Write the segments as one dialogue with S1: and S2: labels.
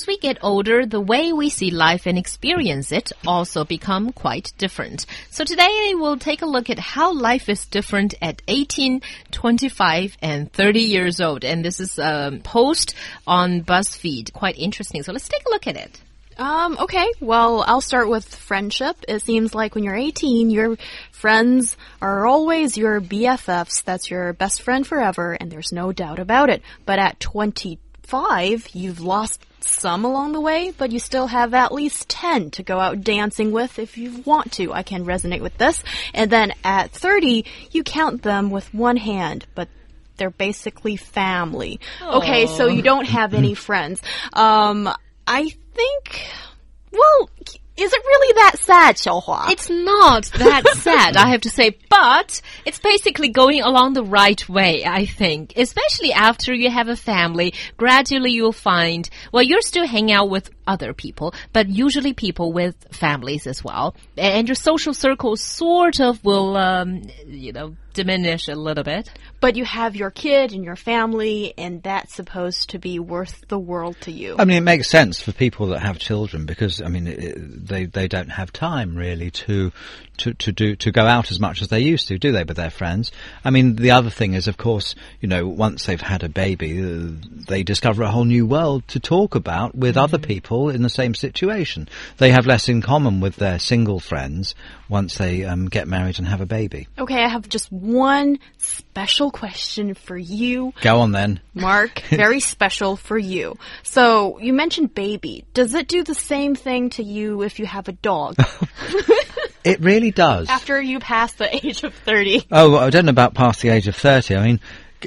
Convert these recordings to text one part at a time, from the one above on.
S1: As we get older, the way we see life and experience it also become quite different. So today we'll take a look at how life is different at 18, 25, and 30 years old. And this is a post on BuzzFeed. Quite interesting. So let's take a look at it.
S2: Um, okay. Well, I'll start with friendship. It seems like when you're 18, your friends are always your BFFs. That's your best friend forever, and there's no doubt about it. But at 25, you've lost some along the way, but you still have at least 10 to go out dancing with if you want to. I can resonate with this. And then at 30, you count them with one hand, but they're basically family. Okay, so you don't have any friends. Um, I think, well, is it really that sad, Xiaohua?
S1: It's not that sad, I have to say, but it's basically going along the right way, I think. Especially after you have a family, gradually you'll find, well, you're still hanging out with other people, but usually people with families as well. And your social circle sort of will, um, you know, diminish a little bit.
S2: but you have your kid and your family, and that's supposed to be worth the world to you.
S3: I mean, it makes sense for people that have children because I mean, it, they they don't have time really to to to do to go out as much as they used to, do they, with their friends? I mean, the other thing is, of course, you know, once they've had a baby, uh, they discover a whole new world to talk about with other people in the same situation. They have less in common with their single friends once they um, get married and have a baby.
S2: Okay, I have just one special question for you.
S3: Go on then.
S2: Mark, very special for you. So, you mentioned baby. Does it do the same thing to you if you have a dog
S3: It really does.
S2: after you pass the age of 30?
S3: Oh, well, I don't know about past the age of 30. I mean,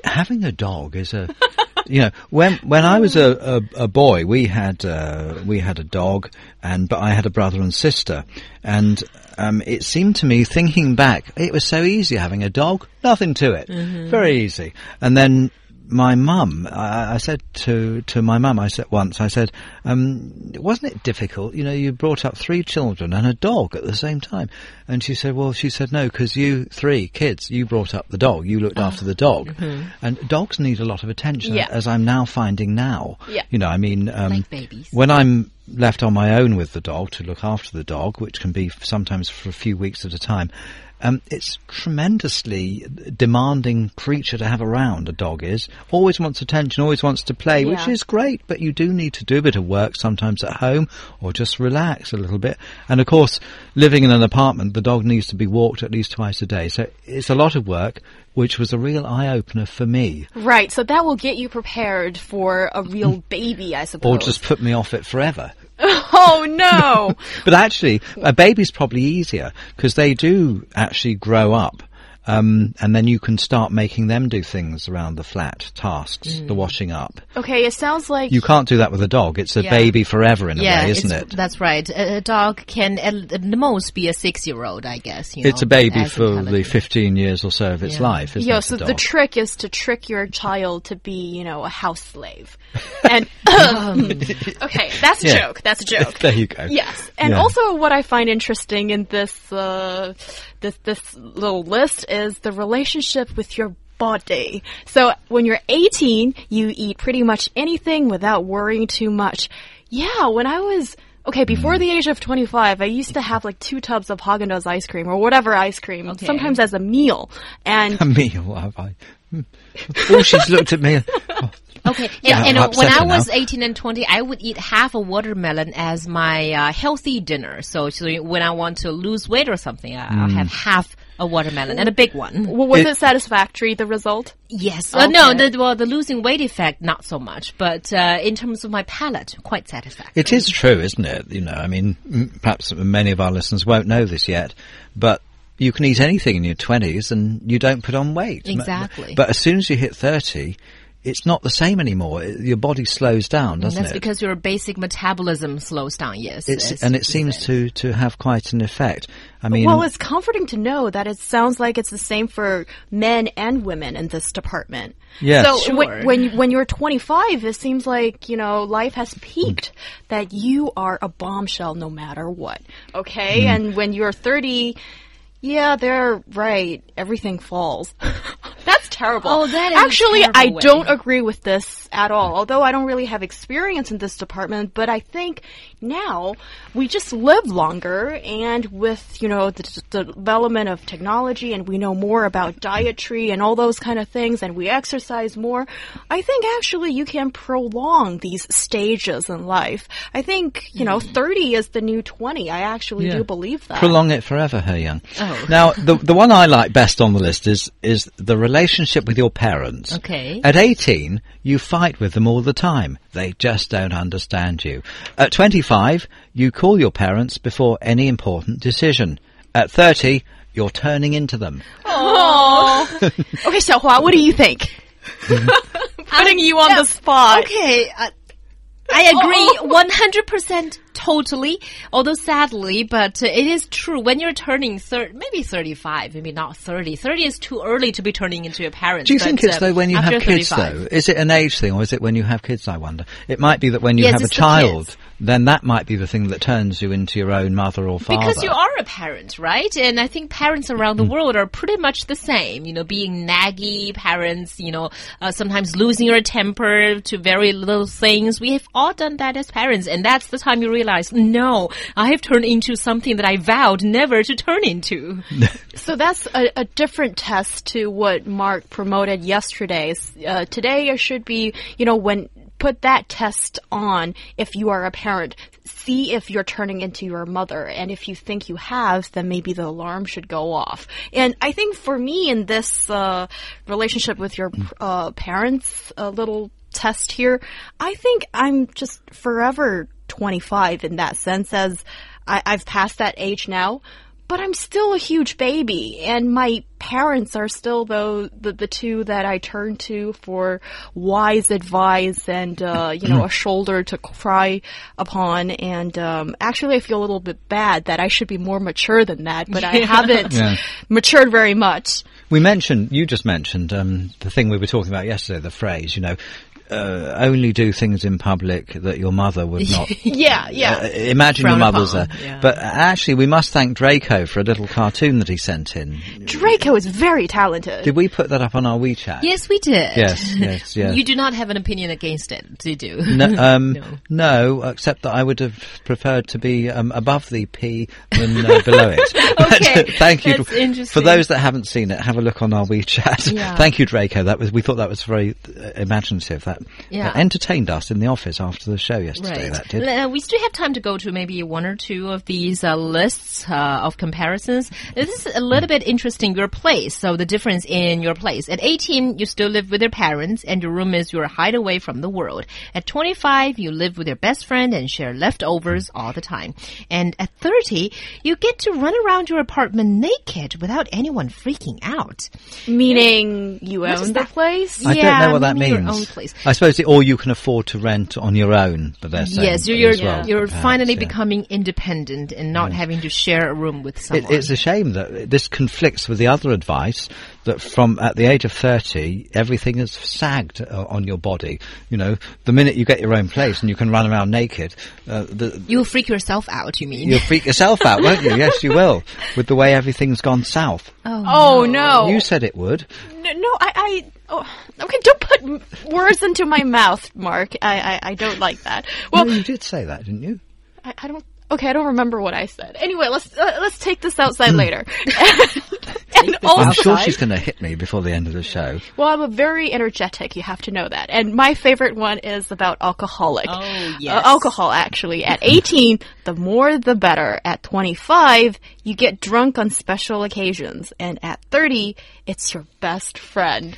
S3: having a dog is a, you know, when, when I was a, a, a boy, we had, uh, we had a dog and, but I had a brother and sister and, um, it seemed to me thinking back, it was so easy having a dog, nothing to it. Very easy. And then, my mum, I, I said to to my mum, I said once, I said, um, wasn't it difficult? You know, you brought up three children and a dog at the same time. And she said, well, she said no, because you three kids, you brought up the dog, you looked after the dog, and dogs need a lot of attention,
S2: Yeah.
S3: as I'm now finding now.
S2: Yeah.
S3: You know, I mean, um,
S1: Like babies.
S3: when I'm left on my own with the dog to look after the dog, which can be sometimes for a few weeks at a time, um, it's tremendously demanding creature to have around. A dog is always wants attention, always wants to play, which is great. But you do need to do a bit of work sometimes at home, or just relax a little bit. And of course, living in an apartment, the dog needs to be walked at least twice a day. So it's a lot of work, which was a real eye opener for me,
S2: Right, so that will get you prepared for a real baby, I suppose.
S3: or just put me off it forever.
S2: oh no!
S3: But actually, a baby's probably easier because they do actually grow up. Um, and then you can start making them do things around the flat tasks, the washing up.
S2: okay, it sounds like
S3: You can't do that with a dog. It's a
S1: Yeah.
S3: baby forever in a
S1: yeah,
S3: way, isn't it?
S1: That's right. A, a dog can at, at the most be a six-year-old, I guess. You
S3: It's
S1: know,
S3: a baby for the 15 years or so of its
S1: Yeah.
S3: life, isn't
S2: Yo,
S3: it?
S2: so
S3: the
S2: the trick is to trick your child to be, you know, a house slave. And okay, that's a
S3: Yeah.
S2: joke. That's a joke.
S3: there you go.
S2: Yes, and
S3: Yeah.
S2: also what I find interesting in this uh, this this little list is the relationship with your body. So when you're 18, you eat pretty much anything without worrying too much. Yeah, when I was okay before the age of 25, I used to have like two tubs of Haagen-Dazs ice cream or whatever ice cream,
S1: Okay.
S2: sometimes as a meal, and
S3: A meal, have I? Hmm. Oh, she's looked at me. Oh,
S1: Okay, and,
S3: Yeah,
S1: and
S3: I'm
S1: when
S3: upset
S1: I
S3: now.
S1: was 18 and 20, I would eat half a watermelon as my uh, healthy dinner. So, so when I want to lose weight or something, I, I'll
S3: Hmm.
S1: have half a watermelon and a big one.
S2: well, was
S3: It-
S2: it, satisfactory the result?
S1: Yes. Uh, no, the, well, the losing weight effect, not so much. But uh, in terms of my palate, quite satisfactory.
S3: It is true, isn't it? You know, I mean, perhaps many of our listeners won't know this yet, but you can eat anything in your 20s and you don't put on weight.
S1: Exactly.
S3: But as soon as you hit 30, it's not the same anymore. It- Your body slows down, doesn't
S1: That's
S3: it?
S1: because your basic metabolism slows down. Yes,
S3: it's,
S1: as
S3: and it seems
S1: said.
S3: to, to have quite an effect. I mean,
S2: Well, it's comforting to know that it sounds like it's the same for men and women in this department.
S3: Yes.
S2: So
S1: Sure.
S2: when, when you- when you're 25, it seems like you know life has peaked. That you are a bombshell no matter what. Okay,
S3: Mm.
S2: and when you're 30. Yeah, they're right. Everything falls. Terrible.
S1: Oh, that is
S2: Actually, I
S1: way.
S2: don't agree with this at all. Although I don't really have experience in this department, but I think now we just live longer, and with you know the, the development of technology, and we know more about dietary and all those kind of things, and we exercise more. I think actually you can prolong these stages in life. I think you know mm. thirty is the new twenty. I actually
S3: Yeah.
S2: do believe that.
S3: prolong it forever, Her Young.
S1: Oh.
S3: Now, the the one I like best on the list is is the relationship with your parents.
S1: Okay.
S3: At 18, you fight with them all the time. They just don't understand you. At 25, you call your parents before any important decision. At 30, you're turning into them.
S2: Okay, Xiaohua, what do you think? Putting you on the spot.
S1: Okay, uh, I agree 100% totally, although sadly, but it is true. When you're turning thir- maybe 35, maybe not 30. 30 is too early to be turning into your parents.
S3: Do you
S1: but,
S3: think it's
S1: uh,
S3: though when you have kids
S1: 35.
S3: though? Is it an age thing or is it when you have kids, I wonder? It might be that when you
S1: Yes,
S3: have a child. Then that might be the thing that turns you into your own mother or father.
S1: Because you are a parent, right? And I think parents around the world are pretty much the same. You know, being naggy parents, you know, uh, sometimes losing your temper to very little things. We have all done that as parents. And that's the time you realize, no, I have turned into something that I vowed never to turn into.
S2: So that's a, a different test to what Mark promoted yesterday. Uh, today it should be, you know, when put that test on if you are a parent. See if you're turning into your mother, and if you think you have, then maybe the alarm should go off. And I think for me in this uh, relationship with your uh, parents, a little test here, I think I'm just forever 25 in that sense, as I, I've passed that age now but I'm still a huge baby, and my parents are still though the the two that I turn to for wise advice and uh, you know a shoulder to cry upon. And um, actually, I feel a little bit bad that I should be more mature than that, but I haven't
S3: Yeah.
S2: matured very much.
S3: We mentioned, you just mentioned um, the thing we were talking about yesterday, the phrase, you know, uh, only do things in public that your mother would not.
S2: Yeah, yeah.
S3: Uh, imagine your mother's
S1: upon,
S3: there.
S1: yeah.
S3: But uh, actually, we must thank Draco for a little cartoon that he sent in.
S2: Draco is very talented.
S3: Did we put that up on our WeChat?
S1: Yes, we did.
S3: Yes, yes, yes.
S1: You do not have an opinion against it, did you?
S3: No, um,
S1: No.
S3: no. except that I would have preferred to be um, above the P than uh, below it. But,
S1: Okay,
S3: thank you
S1: that's
S3: for those that haven't seen it. Have a look on our WeChat.
S1: Yeah.
S3: thank you, Draco. That was we thought that was very uh, imaginative. That,
S1: Yeah.
S3: that entertained us in the office after the show yesterday. That did.
S1: Uh, we still have time to go to maybe one or two of these uh, lists uh, of comparisons. This is a little bit interesting. Your place, so the difference in your place. At 18, you still live with your parents, and your room is your hideaway from the world. At 25, you live with your best friend and share leftovers all the time. And at 30, you get to run around your apartment naked without anyone freaking out.
S2: Meaning you
S1: is
S2: own the place?
S3: I
S1: Yeah,
S3: don't know what that
S1: maybe
S3: means.
S1: your own place.
S3: I suppose it, or you can afford to rent on your own, but they're saying
S1: Yes, you're you're,
S3: as well,
S1: you're
S3: perhaps,
S1: finally
S3: yeah.
S1: becoming independent and not having to share a room with
S3: It,
S1: someone.
S3: it's a shame that this conflicts with the other advice that from at the age of 30, everything is sagged uh, on your body. You know, the minute you get your own place and you can run around naked, uh, the,
S1: You'll freak yourself out, you mean?
S3: you'll freak yourself out, won't you? Yes, you will, with the way everything's gone south.
S2: Oh no!
S3: You said it would.
S2: No, no, I, I, oh, okay, don't put words into my mouth, Mark. I, I, I don't like that. Well,
S3: no, you did say that, didn't you?
S2: I, I don't. Okay, I don't remember what I said. Anyway, let's uh, let's take this outside later. and
S3: I'm sure she's going to hit me before the end of the show.
S2: well, I'm a very energetic. You have to know that. And my favorite one is about alcoholic.
S1: Oh,
S2: Uh, alcohol, actually. At 18, the more the better. At 25, you get drunk on special occasions. And at 30, it's your best friend.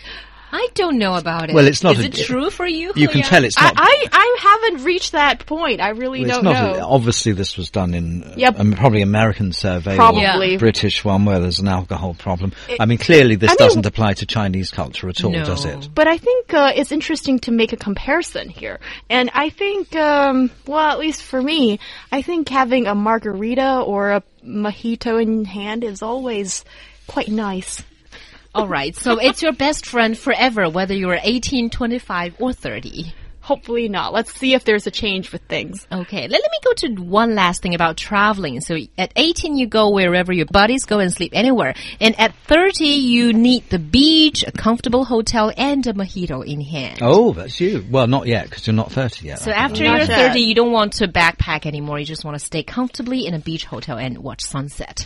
S1: I don't know about it.
S3: Well, it's not
S1: Is
S3: a-
S1: it true for you?
S3: You can tell it's
S2: I,
S3: not.
S2: I I haven't reached that point. I really
S3: it's
S2: don't
S3: not.
S2: know.
S3: A, obviously, this was done in uh,
S2: Yep.
S3: um, probably American survey
S2: Probably.
S3: or British one where there's an alcohol problem. I mean, clearly this
S2: I
S3: doesn't apply to Chinese culture at all,
S1: No.
S3: does it?
S2: But I think uh, it's interesting to make a comparison here. And I think, um, well, at least for me, I think having a margarita or a mojito in hand is always quite nice.
S1: All right. So it's your best friend forever, whether you're 18, 25, or 30.
S2: Hopefully not. Let's see if there's a change with things.
S1: Okay, let, let me go to one last thing about traveling. So at 18, you go wherever your buddies go and sleep anywhere. And at 30, you need the beach, a comfortable hotel, and a mojito in hand.
S3: Oh, that's you. Well, not yet because you're not 30 yet.
S1: So after
S2: Not
S1: you're
S2: yet.
S1: 30, you don't want to backpack anymore. You just want to stay comfortably in a beach hotel and watch sunset.